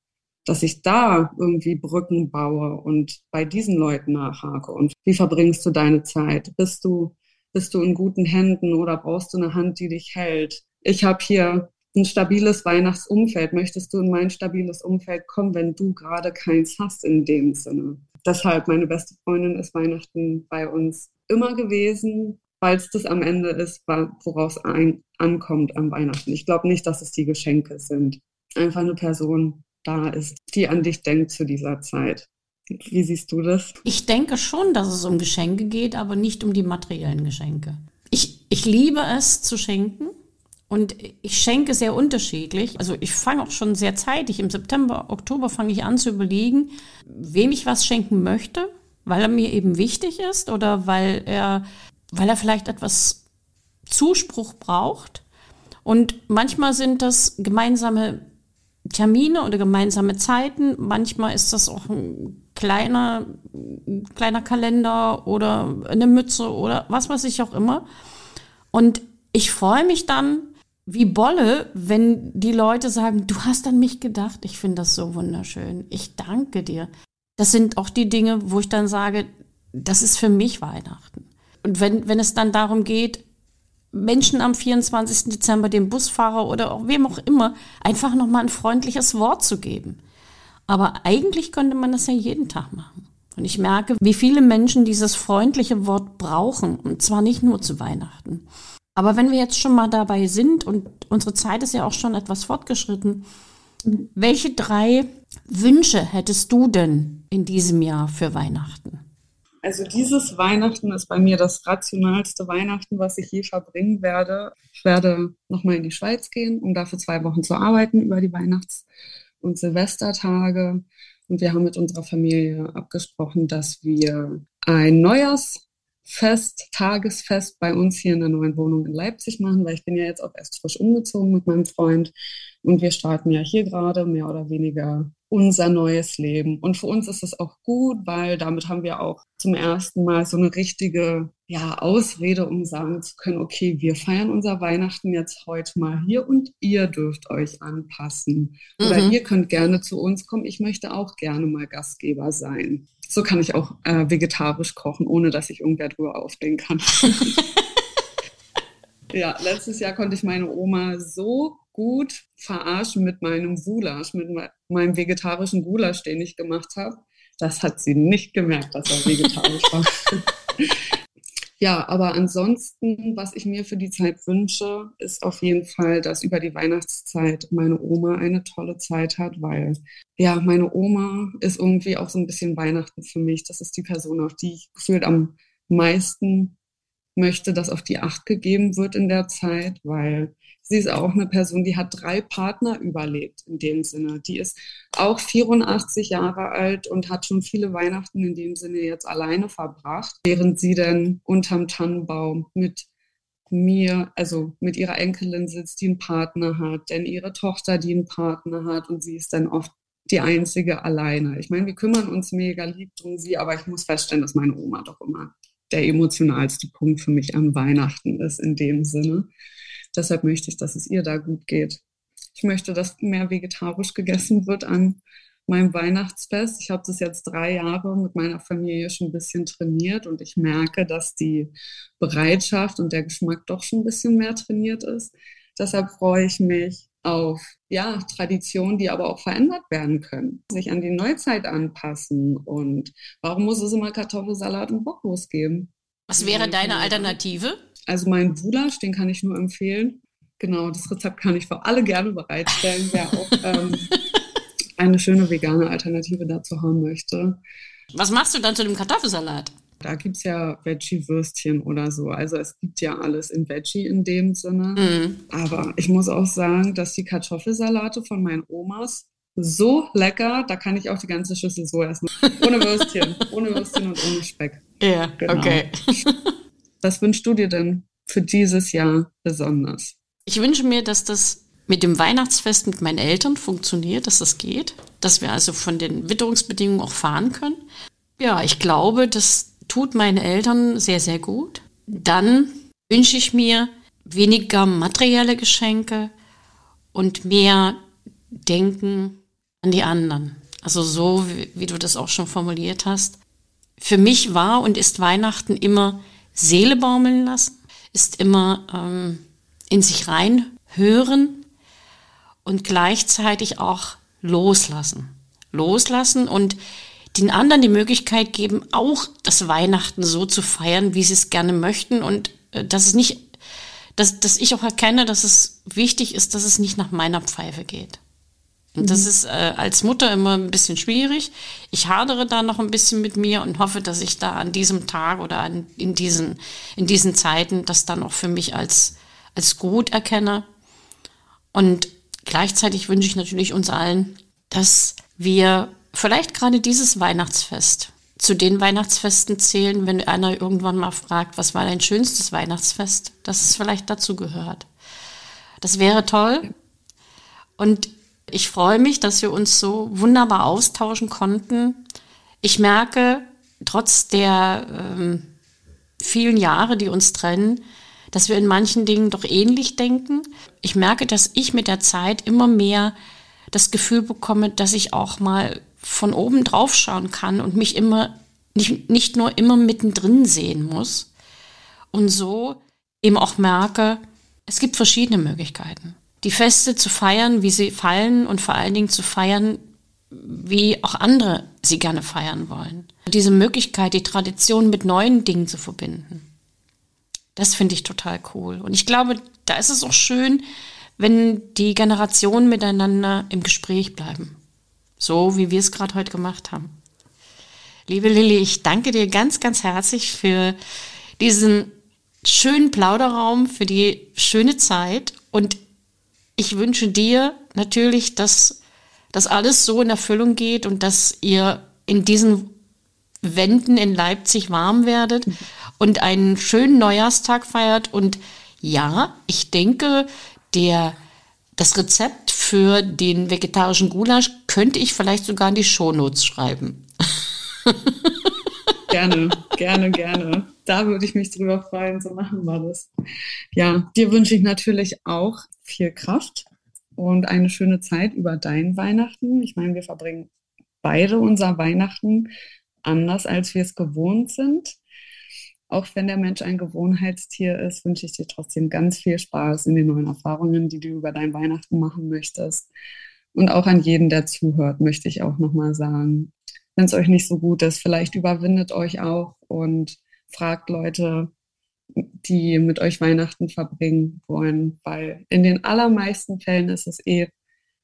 Dass ich da irgendwie Brücken baue und bei diesen Leuten nachhake. Und wie verbringst du deine Zeit? Bist du, bist du in guten Händen oder brauchst du eine Hand, die dich hält? Ich habe hier ein stabiles Weihnachtsumfeld. Möchtest du in mein stabiles Umfeld kommen, wenn du gerade keins hast in dem Sinne? deshalb, meine beste Freundin ist Weihnachten bei uns immer gewesen, weil es das am Ende ist, woraus ein ankommt am Weihnachten. Ich glaube nicht, dass es die Geschenke sind. Einfach eine Person da ist, die an dich denkt zu dieser Zeit. Wie siehst du das? Ich denke schon, dass es um Geschenke geht, aber nicht um die materiellen Geschenke. Ich, ich liebe es zu schenken. Und ich schenke sehr unterschiedlich. Also ich fange auch schon sehr zeitig. Im September, Oktober fange ich an zu überlegen, wem ich was schenken möchte, weil er mir eben wichtig ist oder weil er, weil er vielleicht etwas Zuspruch braucht. Und manchmal sind das gemeinsame Termine oder gemeinsame Zeiten. Manchmal ist das auch ein kleiner, kleiner Kalender oder eine Mütze oder was weiß ich auch immer. Und ich freue mich dann wie Bolle, wenn die Leute sagen, du hast an mich gedacht. Ich finde das so wunderschön. Ich danke dir. Das sind auch die Dinge, wo ich dann sage, das ist für mich Weihnachten. Und wenn, wenn es dann darum geht, Menschen am 24. Dezember, dem Busfahrer oder auch wem auch immer, einfach nochmal ein freundliches Wort zu geben. Aber eigentlich könnte man das ja jeden Tag machen. Und ich merke, wie viele Menschen dieses freundliche Wort brauchen. Und zwar nicht nur zu Weihnachten. Aber wenn wir jetzt schon mal dabei sind und unsere Zeit ist ja auch schon etwas fortgeschritten, welche drei Wünsche hättest du denn in diesem Jahr für Weihnachten? Also dieses Weihnachten ist bei mir das rationalste Weihnachten, was ich je verbringen werde. Ich werde nochmal in die Schweiz gehen, um dafür zwei Wochen zu arbeiten über die Weihnachts- und Silvestertage. Und wir haben mit unserer Familie abgesprochen, dass wir ein Neujahrsfest, Tagesfest bei uns hier in der neuen Wohnung in Leipzig machen, weil ich bin ja jetzt auch erst frisch umgezogen mit meinem Freund. Und wir starten ja hier gerade mehr oder weniger unser neues Leben. Und für uns ist es auch gut, weil damit haben wir auch zum ersten Mal so eine richtige ja, Ausrede, um sagen zu können, okay, wir feiern unser Weihnachten jetzt heute mal hier und ihr dürft euch anpassen. Oder mhm. ihr könnt gerne zu uns kommen. Ich möchte auch gerne mal Gastgeber sein. So kann ich auch äh, vegetarisch kochen, ohne dass ich irgendwer drüber aufstehen kann. (laughs) ja, letztes Jahr konnte ich meine Oma so gut verarschen mit meinem Gulasch, mit meinem vegetarischen Gulasch, den ich gemacht habe. Das hat sie nicht gemerkt, dass er vegetarisch war. (laughs) ja, aber ansonsten, was ich mir für die Zeit wünsche, ist auf jeden Fall, dass über die Weihnachtszeit meine Oma eine tolle Zeit hat, weil ja, meine Oma ist irgendwie auch so ein bisschen Weihnachten für mich. Das ist die Person, auf die ich gefühlt am meisten möchte, dass auf die Acht gegeben wird in der Zeit, weil sie ist auch eine Person, die hat drei Partner überlebt in dem Sinne. Die ist auch 84 Jahre alt und hat schon viele Weihnachten in dem Sinne jetzt alleine verbracht, während sie dann unterm Tannenbaum mit mir, also mit ihrer Enkelin sitzt, die einen Partner hat, denn ihre Tochter, die einen Partner hat und sie ist dann oft die einzige alleine. Ich meine, wir kümmern uns mega lieb um sie, aber ich muss feststellen, dass meine Oma doch immer der emotionalste Punkt für mich an Weihnachten ist in dem Sinne. Deshalb möchte ich, dass es ihr da gut geht. Ich möchte, dass mehr vegetarisch gegessen wird an meinem Weihnachtsfest. Ich habe das jetzt drei Jahre mit meiner Familie schon ein bisschen trainiert und ich merke, dass die Bereitschaft und der Geschmack doch schon ein bisschen mehr trainiert ist. Deshalb freue ich mich auf ja, Traditionen, die aber auch verändert werden können, sich an die Neuzeit anpassen. Und warum muss es immer Kartoffelsalat und Bockwurst geben? Was wäre deine Alternative? Also mein Gulasch, den kann ich nur empfehlen. Genau, das Rezept kann ich für alle gerne bereitstellen, wer auch ähm, (laughs) eine schöne vegane Alternative dazu haben möchte. Was machst du dann zu dem Kartoffelsalat? Da gibt es ja Veggie-Würstchen oder so. Also es gibt ja alles in Veggie in dem Sinne. Mm. Aber ich muss auch sagen, dass die Kartoffelsalate von meinen Omas so lecker, da kann ich auch die ganze Schüssel so essen. Ohne Würstchen, (laughs) ohne Würstchen und ohne Speck. Ja, genau. okay. (laughs) Was wünschst du dir denn für dieses Jahr besonders? Ich wünsche mir, dass das mit dem Weihnachtsfest mit meinen Eltern funktioniert, dass das geht, dass wir also von den Witterungsbedingungen auch fahren können. Ja, ich glaube, das tut meinen Eltern sehr, sehr gut. Dann wünsche ich mir weniger materielle Geschenke und mehr Denken an die anderen. Also so, wie, wie du das auch schon formuliert hast. Für mich war und ist Weihnachten immer Seele baumeln lassen, ist immer ähm, in sich rein hören und gleichzeitig auch loslassen. Loslassen und den anderen die Möglichkeit geben, auch das Weihnachten so zu feiern, wie sie es gerne möchten und äh, dass es nicht, dass, dass ich auch erkenne, dass es wichtig ist, dass es nicht nach meiner Pfeife geht. Und das mhm. ist äh, als Mutter immer ein bisschen schwierig. Ich hadere da noch ein bisschen mit mir und hoffe, dass ich da an diesem Tag oder an, in, diesen, in diesen Zeiten das dann auch für mich als, als gut erkenne. Und gleichzeitig wünsche ich natürlich uns allen, dass wir vielleicht gerade dieses Weihnachtsfest zu den Weihnachtsfesten zählen, wenn einer irgendwann mal fragt, was war dein schönstes Weihnachtsfest, dass es vielleicht dazu gehört. Das wäre toll. Und ich freue mich, dass wir uns so wunderbar austauschen konnten Ich merke, trotz der ähm, vielen Jahre, die uns trennen, dass wir in manchen Dingen doch ähnlich denken. Ich merke, dass ich mit der Zeit immer mehr das Gefühl bekomme, dass ich auch mal von oben drauf schauen kann und mich immer nicht, nicht nur immer mittendrin sehen muss. Und so eben auch merke, es gibt verschiedene Möglichkeiten. Die Feste zu feiern, wie sie fallen und vor allen Dingen zu feiern, wie auch andere sie gerne feiern wollen. Diese Möglichkeit, die Tradition mit neuen Dingen zu verbinden. Das finde ich total cool. Und ich glaube, da ist es auch schön, wenn die Generationen miteinander im Gespräch bleiben. So wie wir es gerade heute gemacht haben. Liebe Lilly, ich danke dir ganz, ganz herzlich für diesen schönen Plauderraum, für die schöne Zeit. Und ich wünsche dir natürlich, dass das alles so in Erfüllung geht und dass ihr in diesen Wänden in Leipzig warm werdet und einen schönen Neujahrstag feiert. Und ja, ich denke, der, das Rezept für den vegetarischen Gulasch könnte ich vielleicht sogar in die Shownotes schreiben. Gerne, gerne, gerne. Da würde ich mich drüber freuen. So machen wir das. Ja, dir wünsche ich natürlich auch viel Kraft und eine schöne Zeit über dein Weihnachten. Ich meine, wir verbringen beide unser Weihnachten anders, als wir es gewohnt sind. Auch wenn der Mensch ein Gewohnheitstier ist, wünsche ich dir trotzdem ganz viel Spaß in den neuen Erfahrungen, die du über dein Weihnachten machen möchtest. Und auch an jeden, der zuhört, möchte ich auch nochmal sagen, wenn es euch nicht so gut ist, vielleicht überwindet euch auch und fragt Leute, die mit euch Weihnachten verbringen wollen, weil in den allermeisten Fällen ist es eh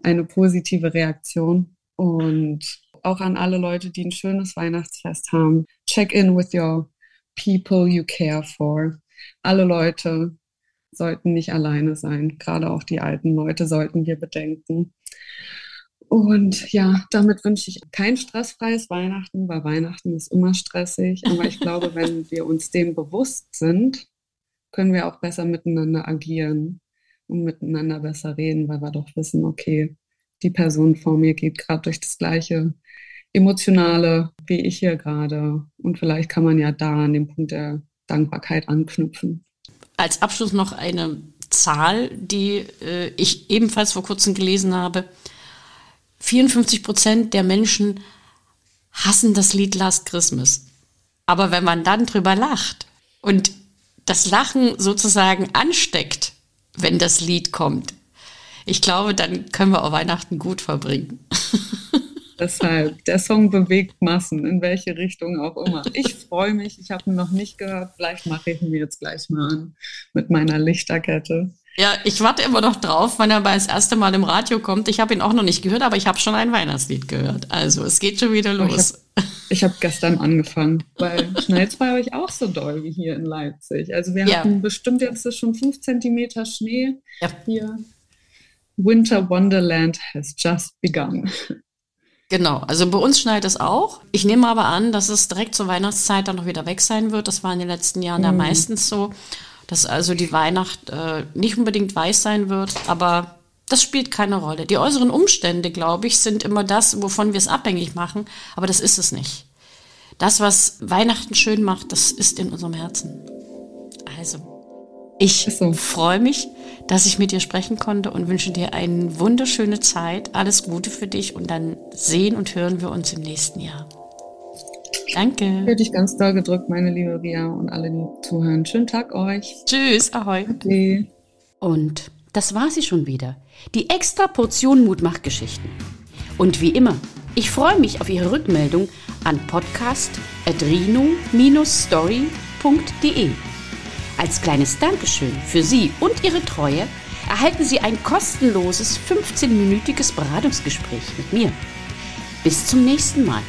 eine positive Reaktion. Und auch an alle Leute, die ein schönes Weihnachtsfest haben, check in with your people you care for. Alle Leute sollten nicht alleine sein. Gerade auch die alten Leute sollten wir bedenken. Und ja, damit wünsche ich kein stressfreies Weihnachten, weil Weihnachten ist immer stressig. Aber ich glaube, (laughs) wenn wir uns dem bewusst sind, können wir auch besser miteinander agieren und miteinander besser reden, weil wir doch wissen, okay, die Person vor mir geht gerade durch das gleiche emotionale wie ich hier gerade. Und vielleicht kann man ja da an dem Punkt der Dankbarkeit anknüpfen. Als Abschluss noch eine Zahl, die äh, ich ebenfalls vor kurzem gelesen habe. 54 Prozent der Menschen hassen das Lied Last Christmas. Aber wenn man dann drüber lacht und das Lachen sozusagen ansteckt, wenn das Lied kommt, ich glaube, dann können wir auch Weihnachten gut verbringen. (laughs) Deshalb, der Song bewegt Massen, in welche Richtung auch immer. Ich freue mich, ich habe ihn noch nicht gehört. Vielleicht mache ich ihn mir jetzt gleich mal an mit meiner Lichterkette. Ja, ich warte immer noch drauf, wenn er mal das erste Mal im Radio kommt. Ich habe ihn auch noch nicht gehört, aber ich habe schon ein Weihnachtslied gehört. Also es geht schon wieder los. Ich habe hab gestern angefangen, weil (laughs) schnell bei euch auch so doll wie hier in Leipzig. Also wir ja. hatten bestimmt jetzt schon fünf Zentimeter Schnee ja. hier. Winter Wonderland has just begun. Genau, also bei uns schneit es auch. Ich nehme aber an, dass es direkt zur Weihnachtszeit dann noch wieder weg sein wird. Das war in den letzten Jahren mhm. ja meistens so dass also die Weihnacht äh, nicht unbedingt weiß sein wird, aber das spielt keine Rolle. Die äußeren Umstände, glaube ich, sind immer das, wovon wir es abhängig machen, aber das ist es nicht. Das, was Weihnachten schön macht, das ist in unserem Herzen. Also, ich so. freue mich, dass ich mit dir sprechen konnte und wünsche dir eine wunderschöne Zeit. Alles Gute für dich und dann sehen und hören wir uns im nächsten Jahr. Danke. Für dich ganz doll gedrückt, meine liebe Ria und alle, die zuhören. Schönen Tag euch. Tschüss, ahoi. Okay. Und das war sie schon wieder. Die extra Portion Mutmachgeschichten. Und wie immer, ich freue mich auf Ihre Rückmeldung an podcast.rino-story.de. Als kleines Dankeschön für Sie und Ihre Treue erhalten Sie ein kostenloses 15-minütiges Beratungsgespräch mit mir. Bis zum nächsten Mal.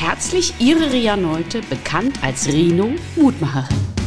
Herzlich Ihre Ria Neute, bekannt als Rino Mutmacherin.